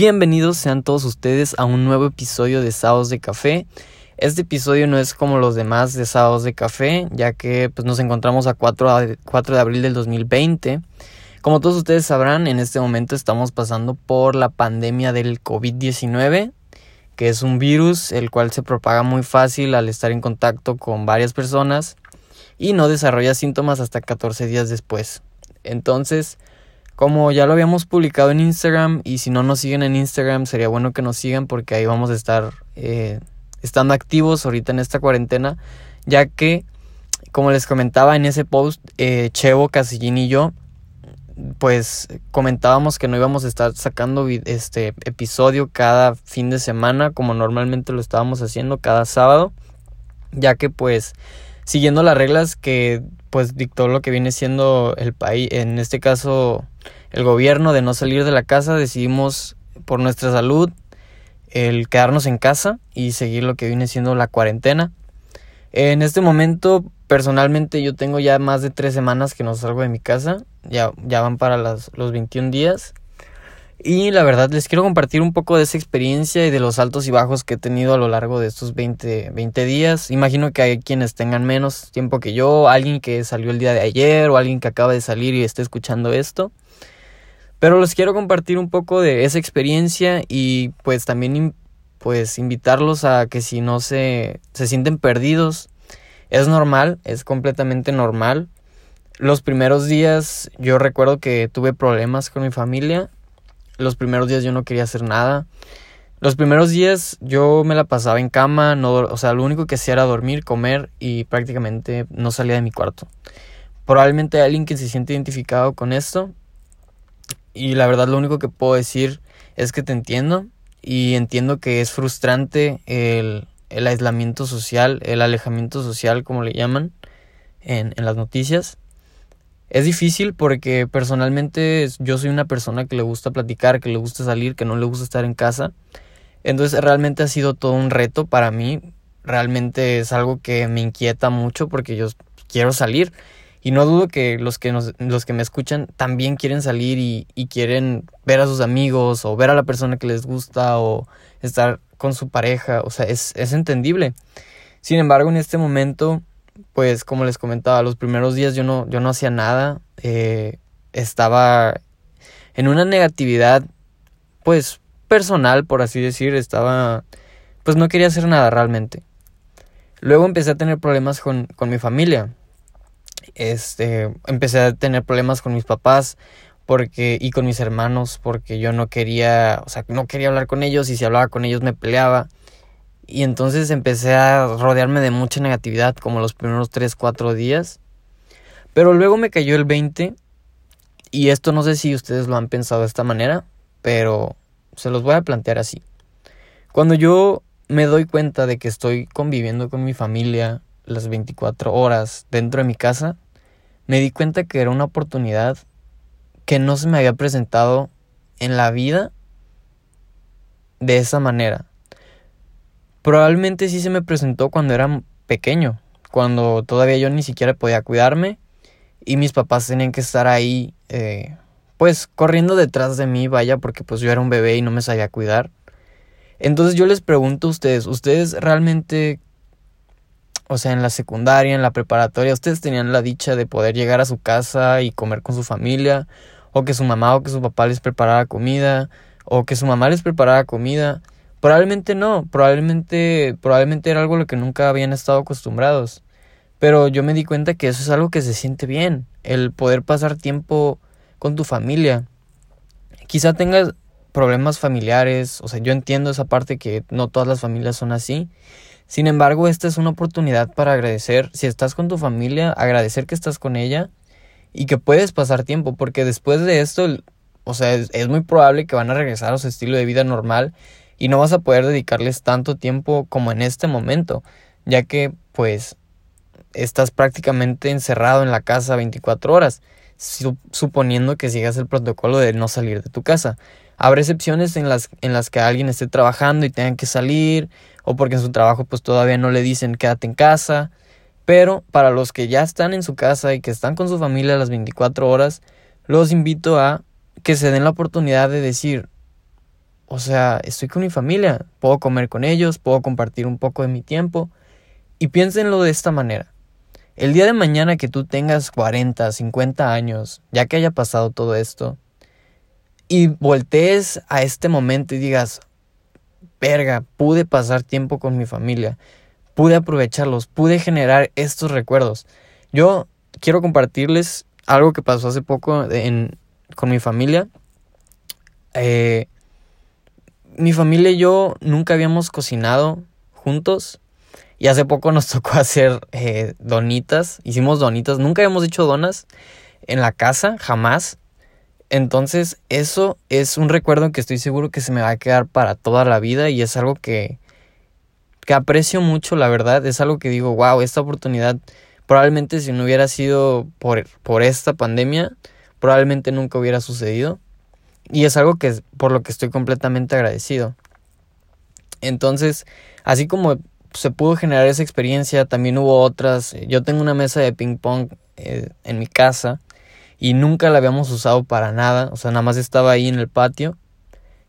Bienvenidos sean todos ustedes a un nuevo episodio de Sábados de Café. Este episodio no es como los demás de Sábados de Café, ya que pues, nos encontramos a 4, de, 4 de abril del 2020. Como todos ustedes sabrán, en este momento estamos pasando por la pandemia del COVID-19, que es un virus el cual se propaga muy fácil al estar en contacto con varias personas y no desarrolla síntomas hasta 14 días después. Entonces, como ya lo habíamos publicado en Instagram y si no nos siguen en Instagram sería bueno que nos sigan porque ahí vamos a estar eh, estando activos ahorita en esta cuarentena ya que como les comentaba en ese post eh, Chevo, Casillín y yo pues comentábamos que no íbamos a estar sacando este episodio cada fin de semana como normalmente lo estábamos haciendo cada sábado ya que pues siguiendo las reglas que pues dictó lo que viene siendo el país, en este caso el gobierno de no salir de la casa, decidimos por nuestra salud el quedarnos en casa y seguir lo que viene siendo la cuarentena. En este momento, personalmente, yo tengo ya más de tres semanas que no salgo de mi casa, ya, ya van para las, los 21 días. Y la verdad les quiero compartir un poco de esa experiencia y de los altos y bajos que he tenido a lo largo de estos 20, 20 días. Imagino que hay quienes tengan menos tiempo que yo, alguien que salió el día de ayer o alguien que acaba de salir y esté escuchando esto. Pero les quiero compartir un poco de esa experiencia y pues también pues invitarlos a que si no se, se sienten perdidos, es normal, es completamente normal. Los primeros días yo recuerdo que tuve problemas con mi familia los primeros días yo no quería hacer nada. Los primeros días yo me la pasaba en cama, no, o sea, lo único que hacía era dormir, comer y prácticamente no salía de mi cuarto. Probablemente hay alguien que se siente identificado con esto y la verdad lo único que puedo decir es que te entiendo y entiendo que es frustrante el, el aislamiento social, el alejamiento social como le llaman en, en las noticias. Es difícil porque personalmente yo soy una persona que le gusta platicar, que le gusta salir, que no le gusta estar en casa. Entonces realmente ha sido todo un reto para mí. Realmente es algo que me inquieta mucho porque yo quiero salir. Y no dudo que los que, nos, los que me escuchan también quieren salir y, quieren ver a sus amigos o ver a la persona que les gusta o estar con su pareja. O sea, es, es entendible. Sin embargo, en este momento pues como les comentaba, los primeros días yo no, yo no hacía nada, eh, estaba en una negatividad, pues personal, por así decir, estaba, pues no quería hacer nada realmente. Luego empecé a tener problemas con, con mi familia, este, empecé a tener problemas con mis papás, porque y con mis hermanos porque yo no quería, o sea, no quería hablar con ellos y si hablaba con ellos me peleaba. Y entonces empecé a rodearme de mucha negatividad como los primeros 3, 4 días. Pero luego me cayó el 20 y esto no sé si ustedes lo han pensado de esta manera, pero se los voy a plantear así. Cuando yo me doy cuenta de que estoy conviviendo con mi familia las 24 horas dentro de mi casa, me di cuenta que era una oportunidad que no se me había presentado en la vida de esa manera. Probablemente sí se me presentó cuando era pequeño, cuando todavía yo ni siquiera podía cuidarme y mis papás tenían que estar ahí, eh, pues corriendo detrás de mí, vaya, porque pues yo era un bebé y no me sabía cuidar. Entonces yo les pregunto a ustedes, ¿ustedes realmente, o sea, en la secundaria, en la preparatoria, ustedes tenían la dicha de poder llegar a su casa y comer con su familia? O que su mamá o que su papá les preparara comida, o que su mamá les preparara comida. Probablemente no, probablemente, probablemente era algo a lo que nunca habían estado acostumbrados. Pero yo me di cuenta que eso es algo que se siente bien, el poder pasar tiempo con tu familia. Quizá tengas problemas familiares, o sea, yo entiendo esa parte que no todas las familias son así. Sin embargo, esta es una oportunidad para agradecer, si estás con tu familia, agradecer que estás con ella y que puedes pasar tiempo, porque después de esto, o sea, es, es muy probable que van a regresar a su estilo de vida normal y no vas a poder dedicarles tanto tiempo como en este momento, ya que pues estás prácticamente encerrado en la casa 24 horas, suponiendo que sigas el protocolo de no salir de tu casa. Habrá excepciones en las, en las que alguien esté trabajando y tengan que salir, o porque en su trabajo pues todavía no le dicen quédate en casa, pero para los que ya están en su casa y que están con su familia las 24 horas, los invito a que se den la oportunidad de decir, o sea, estoy con mi familia, puedo comer con ellos, puedo compartir un poco de mi tiempo. Y piénsenlo de esta manera. El día de mañana que tú tengas 40, 50 años, ya que haya pasado todo esto, y voltees a este momento y digas, verga, pude pasar tiempo con mi familia, pude aprovecharlos, pude generar estos recuerdos. Yo quiero compartirles algo que pasó hace poco con mi familia. Eh, mi familia y yo nunca habíamos cocinado juntos. Y hace poco nos tocó hacer eh, donitas. Hicimos donitas. Nunca habíamos hecho donas en la casa, jamás. Entonces, eso es un recuerdo que estoy seguro que se me va a quedar para toda la vida y es algo que, que aprecio mucho, la verdad. Es algo que digo, wow, esta oportunidad, probablemente si no hubiera sido por, por esta pandemia, probablemente nunca hubiera sucedido. Y es algo que por lo que estoy completamente agradecido. Entonces, así como se pudo generar esa experiencia, también hubo otras. Yo tengo una mesa de ping pong eh, en mi casa y nunca la habíamos usado para nada, o sea, nada más estaba ahí en el patio.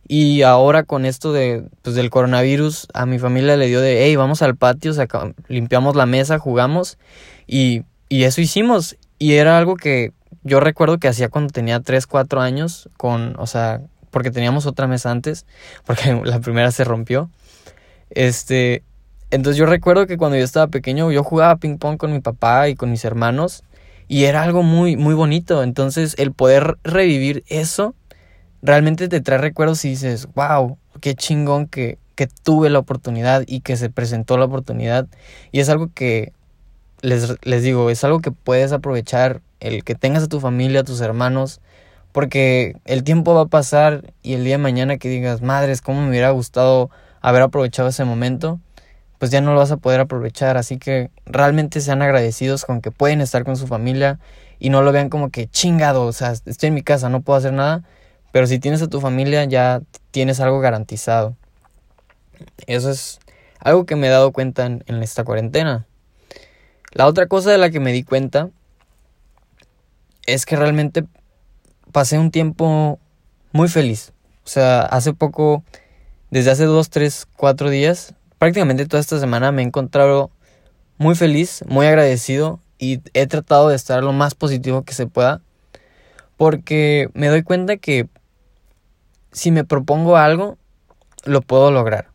Y ahora con esto de, pues, del coronavirus, a mi familia le dio de, hey, vamos al patio, limpiamos la mesa, jugamos y, y eso hicimos. Y era algo que yo recuerdo que hacía cuando tenía 3, 4 años, con, o sea, porque teníamos otra mesa antes, porque la primera se rompió. Este, entonces yo recuerdo que cuando yo estaba pequeño yo jugaba ping pong con mi papá y con mis hermanos y era algo muy muy bonito. Entonces el poder revivir eso realmente te trae recuerdos y dices, "Wow, qué chingón que que tuve la oportunidad y que se presentó la oportunidad." Y es algo que les, les digo, es algo que puedes aprovechar el que tengas a tu familia, a tus hermanos, porque el tiempo va a pasar y el día de mañana que digas, madres, cómo me hubiera gustado haber aprovechado ese momento, pues ya no lo vas a poder aprovechar. Así que realmente sean agradecidos con que pueden estar con su familia y no lo vean como que chingado, o sea, estoy en mi casa, no puedo hacer nada, pero si tienes a tu familia ya tienes algo garantizado. Eso es algo que me he dado cuenta en, en esta cuarentena. La otra cosa de la que me di cuenta es que realmente pasé un tiempo muy feliz. O sea, hace poco, desde hace dos, tres, cuatro días, prácticamente toda esta semana me he encontrado muy feliz, muy agradecido y he tratado de estar lo más positivo que se pueda. Porque me doy cuenta que si me propongo algo, lo puedo lograr.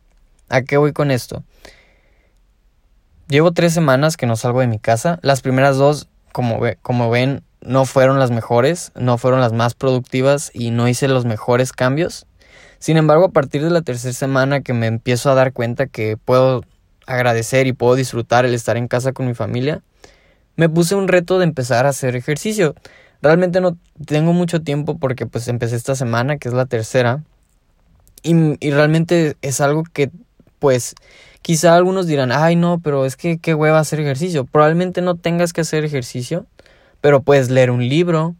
¿A qué voy con esto? Llevo tres semanas que no salgo de mi casa. Las primeras dos, como, ve, como ven, no fueron las mejores, no fueron las más productivas y no hice los mejores cambios. Sin embargo, a partir de la tercera semana que me empiezo a dar cuenta que puedo agradecer y puedo disfrutar el estar en casa con mi familia, me puse un reto de empezar a hacer ejercicio. Realmente no tengo mucho tiempo porque pues empecé esta semana, que es la tercera, y, y realmente es algo que pues quizá algunos dirán, ay no, pero es que qué hueva hacer ejercicio. Probablemente no tengas que hacer ejercicio, pero puedes leer un libro,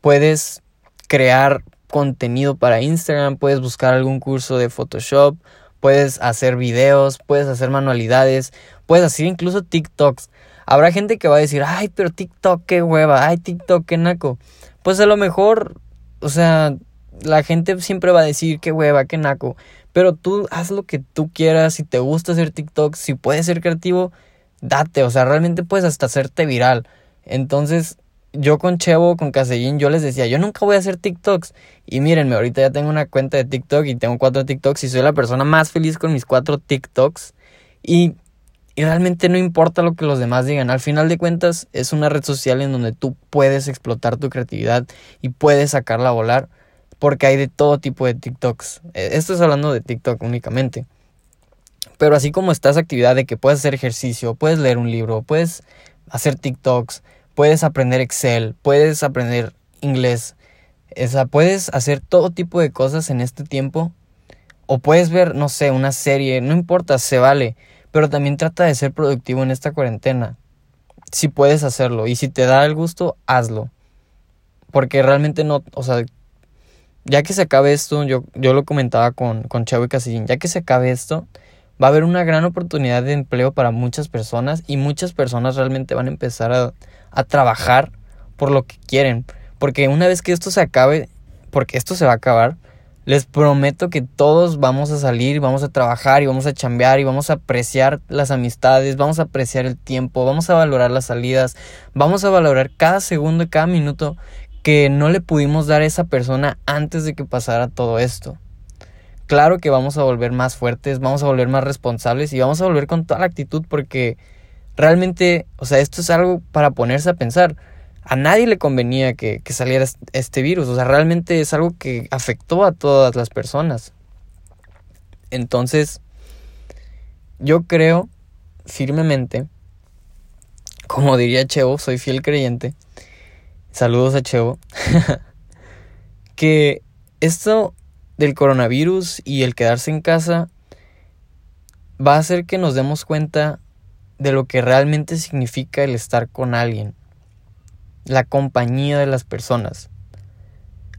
puedes crear contenido para Instagram, puedes buscar algún curso de Photoshop, puedes hacer videos, puedes hacer manualidades, puedes hacer incluso TikToks. Habrá gente que va a decir, ay, pero TikTok, qué hueva, ay, TikTok, qué naco. Pues a lo mejor, o sea, la gente siempre va a decir, qué hueva, qué naco. Pero tú haz lo que tú quieras, si te gusta hacer TikTok, si puedes ser creativo, date, o sea, realmente puedes hasta hacerte viral. Entonces, yo con Chevo, con Casellín, yo les decía, yo nunca voy a hacer TikToks. Y mírenme, ahorita ya tengo una cuenta de TikTok y tengo cuatro TikToks y soy la persona más feliz con mis cuatro TikToks. Y, y realmente no importa lo que los demás digan. Al final de cuentas, es una red social en donde tú puedes explotar tu creatividad y puedes sacarla a volar. Porque hay de todo tipo de TikToks. E, esto es hablando de TikTok únicamente. Pero así como está esa actividad de que puedes hacer ejercicio, puedes leer un libro, puedes hacer TikToks, puedes aprender Excel, puedes aprender inglés, o puedes hacer todo tipo de cosas en este tiempo. O puedes ver, no sé, una serie, no importa, se vale. Pero también trata de ser productivo en esta cuarentena. Si puedes hacerlo. Y si te da el gusto, hazlo. Porque realmente no, o sea, ya que se acabe esto, yo, yo lo comentaba con, con Chavo y Casillín, ya que se acabe esto, va a haber una gran oportunidad de empleo para muchas personas y muchas personas realmente van a empezar a, trabajar por lo que quieren. Porque una vez que esto se acabe, porque esto se va a acabar, Les prometo que todos vamos a salir, vamos a trabajar y vamos a chambear y vamos a apreciar las amistades, vamos a apreciar el tiempo, vamos a valorar las salidas, vamos a valorar cada segundo y cada minuto que no le pudimos dar a esa persona antes de que pasara todo esto. Claro que vamos a volver más fuertes, vamos a volver más responsables y vamos a volver con toda la actitud porque realmente, o sea, esto es algo para ponerse a pensar a nadie le convenía que, saliera este virus. O sea, realmente es algo que afectó a todas las personas. Entonces, yo creo firmemente, como diría Chevo, soy fiel creyente. Saludos a Chevo. que esto del coronavirus y el quedarse en casa va a hacer que nos demos cuenta de lo que realmente significa el estar con alguien la compañía de las personas.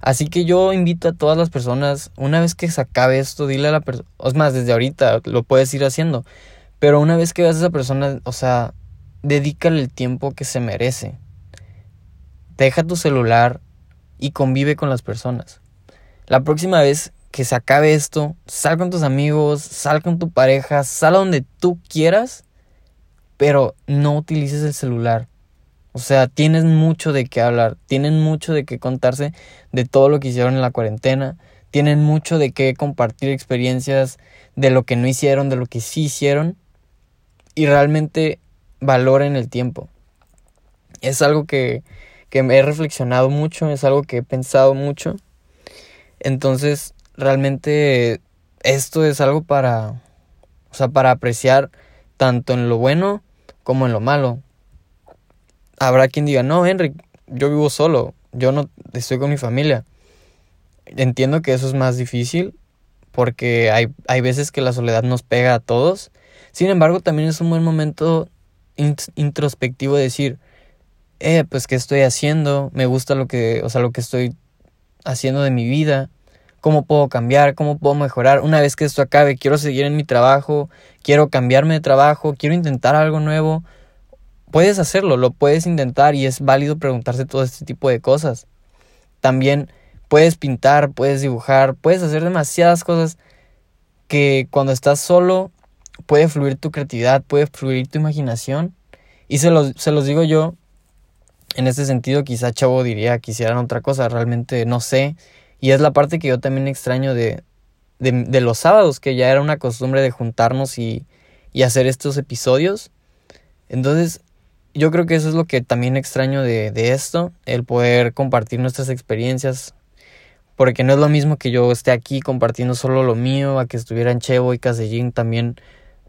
Así que yo invito a todas las personas, una vez que se acabe esto, dile a la persona, es más, desde ahorita lo puedes ir haciendo, pero una vez que veas a esa persona, o sea, dedícale el tiempo que se merece. Deja tu celular y convive con las personas. La próxima vez que se acabe esto, sal con tus amigos, sal con tu pareja, sal a donde tú quieras, pero no utilices el celular. O sea, tienen mucho de qué hablar, tienen mucho de qué contarse de todo lo que hicieron en la cuarentena, tienen mucho de qué compartir experiencias de lo que no hicieron, de lo que sí hicieron y realmente valoren el tiempo. Es algo que, que he reflexionado mucho, es algo que he pensado mucho. Entonces, realmente esto es algo para, o sea, para apreciar tanto en lo bueno como en lo malo habrá quien diga, no, Henry, yo vivo solo, yo no estoy con mi familia. Entiendo que eso es más difícil porque hay, hay veces que la soledad nos pega a todos. Sin embargo, también es un buen momento introspectivo de decir, eh, pues qué estoy haciendo, me gusta lo que, o sea, lo que estoy haciendo de mi vida, cómo puedo cambiar, cómo puedo mejorar. Una vez que esto acabe, quiero seguir en mi trabajo, quiero cambiarme de trabajo, quiero intentar algo nuevo puedes hacerlo, lo puedes intentar y es válido preguntarse todo este tipo de cosas. También puedes pintar, puedes dibujar, puedes hacer demasiadas cosas que cuando estás solo puede fluir tu creatividad, puede fluir tu imaginación. Y se los, se los digo yo, en este sentido quizá Chavo diría que hicieran otra cosa, realmente no sé. Y es la parte que yo también extraño de, de, de los sábados, que ya era una costumbre de juntarnos y, y hacer estos episodios. Entonces, yo creo que eso es lo que también extraño de, de, esto, el poder compartir nuestras experiencias, porque no es lo mismo que yo esté aquí compartiendo solo lo mío, a que estuvieran Chevo y Casellín también,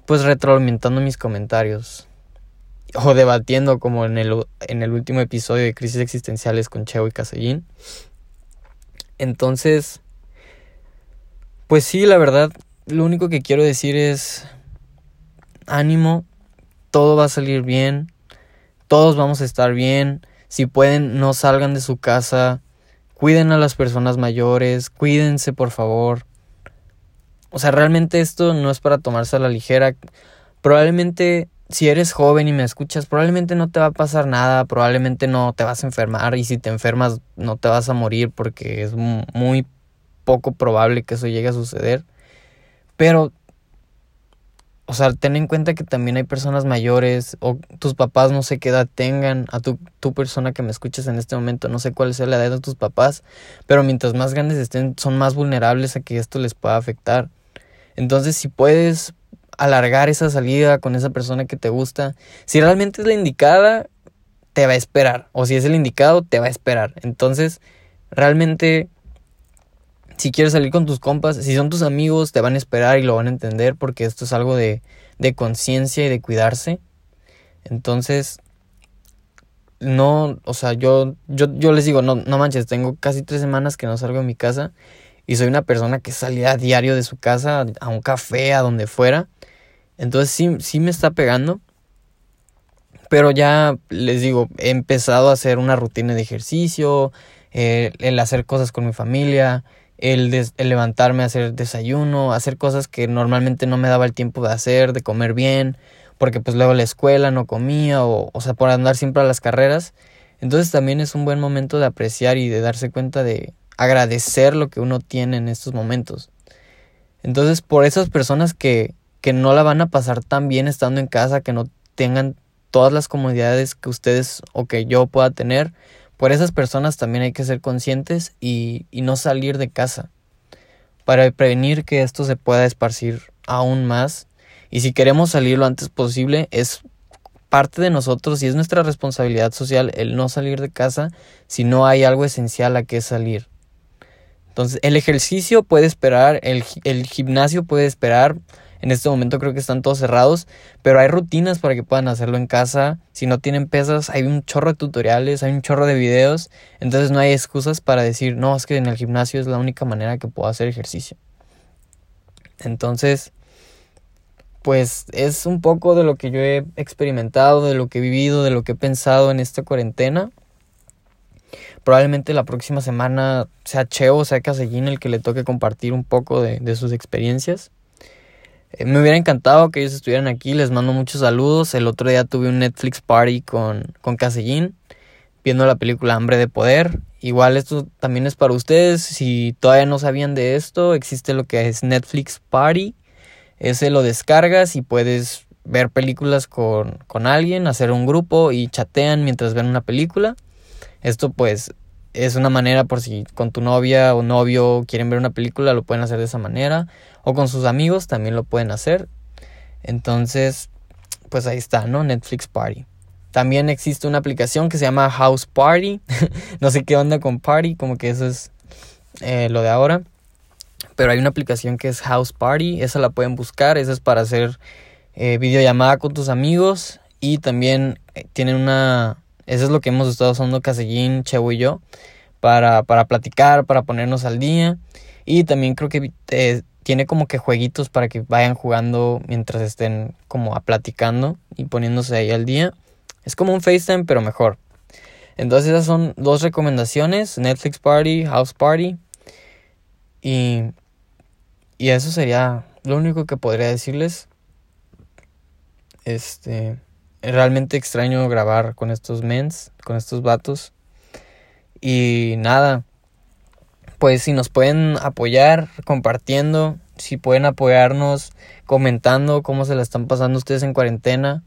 pues retroalimentando mis comentarios, o debatiendo como en el, en el último episodio de Crisis Existenciales con Chevo y Casellín. Entonces, pues sí, la verdad, lo único que quiero decir es ánimo, todo va a salir bien todos vamos a estar bien. Si pueden, no salgan de su casa. Cuiden a las personas mayores. Cuídense, por favor. O sea, realmente esto no es para tomarse a la ligera. Probablemente, si eres joven y me escuchas, probablemente no te va a pasar nada. Probablemente no te vas a enfermar. Y si te enfermas, no te vas a morir porque es muy poco probable que eso llegue a suceder. Pero o sea, ten en cuenta que también hay personas mayores o tus papás no sé qué edad tengan, a tu, persona que me escuchas en este momento, no sé cuál es la edad de tus papás, pero mientras más grandes estén, son más vulnerables a que esto les pueda afectar. Entonces, si puedes alargar esa salida con esa persona que te gusta, si realmente es la indicada, te va a esperar, o si es el indicado, te va a esperar. Entonces, realmente si quieres salir con tus compas, si son tus amigos, te van a esperar y lo van a entender porque esto es algo de, de conciencia y de cuidarse. Entonces, no, o sea, yo, yo, yo les digo, no, no manches, tengo casi tres semanas que no salgo de mi casa y soy una persona que salía a diario de su casa a un café, a donde fuera. Entonces sí, sí me está pegando. Pero ya les digo, he empezado a hacer una rutina de ejercicio, eh, el hacer cosas con mi familia, el, levantarme a hacer desayuno, hacer cosas que normalmente no me daba el tiempo de hacer, de comer bien, porque pues luego la escuela no comía o, o sea, por andar siempre a las carreras. Entonces también es un buen momento de apreciar y de darse cuenta de agradecer lo que uno tiene en estos momentos. Entonces, por esas personas que, que no la van a pasar tan bien estando en casa, que no tengan todas las comodidades que ustedes o que yo pueda tener, por esas personas también hay que ser conscientes y, no salir de casa para prevenir que esto se pueda esparcir aún más. Y si queremos salir lo antes posible, es parte de nosotros y es nuestra responsabilidad social el no salir de casa si no hay algo esencial a que salir. Entonces, el ejercicio puede esperar, el gimnasio puede esperar, en este momento creo que están todos cerrados, pero hay rutinas para que puedan hacerlo en casa. Si no tienen pesas, hay un chorro de tutoriales, hay un chorro de videos. Entonces no hay excusas para decir, no, es que en el gimnasio es la única manera que puedo hacer ejercicio. Entonces, pues es un poco de lo que yo he experimentado, de lo que he vivido, de lo que he pensado en esta cuarentena. Probablemente la próxima semana sea Cheo, sea Casellín el que le toque compartir un poco de, de sus experiencias. Eh, me hubiera encantado que ellos estuvieran aquí, les mando muchos saludos. El otro día tuve un Netflix party con, con Casellín, viendo la película Hambre de Poder. Igual esto también es para ustedes, si todavía no sabían de esto, existe lo que es Netflix Party. Ese lo descargas y puedes ver películas con, con alguien, hacer un grupo y chatean mientras ven una película. Esto pues es una manera por si con tu novia o novio quieren ver una película, lo pueden hacer de esa manera. O con sus amigos también lo pueden hacer. Entonces, pues ahí está, ¿no? Netflix Party. También existe una aplicación que se llama House Party. no sé qué onda con Party, como que eso es eh, lo de ahora. Pero hay una aplicación que es House Party, esa la pueden buscar, esa es para hacer eh, videollamada con tus amigos. Y también eh, tienen una, eso es lo que hemos estado usando Casellín, Chevo y yo para, para platicar, para ponernos al día. Y también creo que eh, tiene como que jueguitos para que vayan jugando mientras estén como a platicando y poniéndose ahí al día. Es como un FaceTime, pero mejor. Entonces esas son dos recomendaciones, Netflix Party, House Party. Y, y eso sería lo único que podría decirles. Este realmente extraño grabar con estos mens, con estos vatos. Y nada, pues si nos pueden apoyar compartiendo, si pueden apoyarnos comentando cómo se la están pasando ustedes en cuarentena,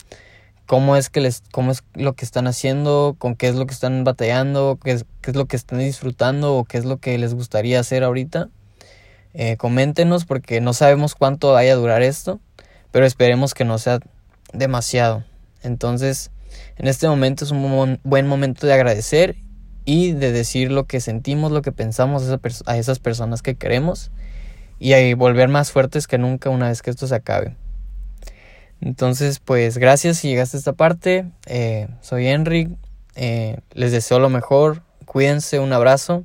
cómo es que les cómo es lo que están haciendo, con qué es lo que están batallando, qué es, qué es lo que están disfrutando o qué es lo que les gustaría hacer ahorita. Eh, coméntenos porque no sabemos cuánto vaya a durar esto, pero esperemos que no sea demasiado. Entonces, en este momento es un buen momento de agradecer y de decir lo que sentimos, lo que pensamos a esas personas que queremos y a volver más fuertes que nunca una vez que esto se acabe. Entonces, pues gracias si llegaste a esta parte. Eh, soy Henry. Eh, les deseo lo mejor. Cuídense, un abrazo.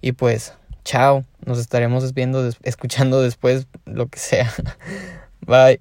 Y pues, chao. Nos estaremos viendo, escuchando después, lo que sea. Bye.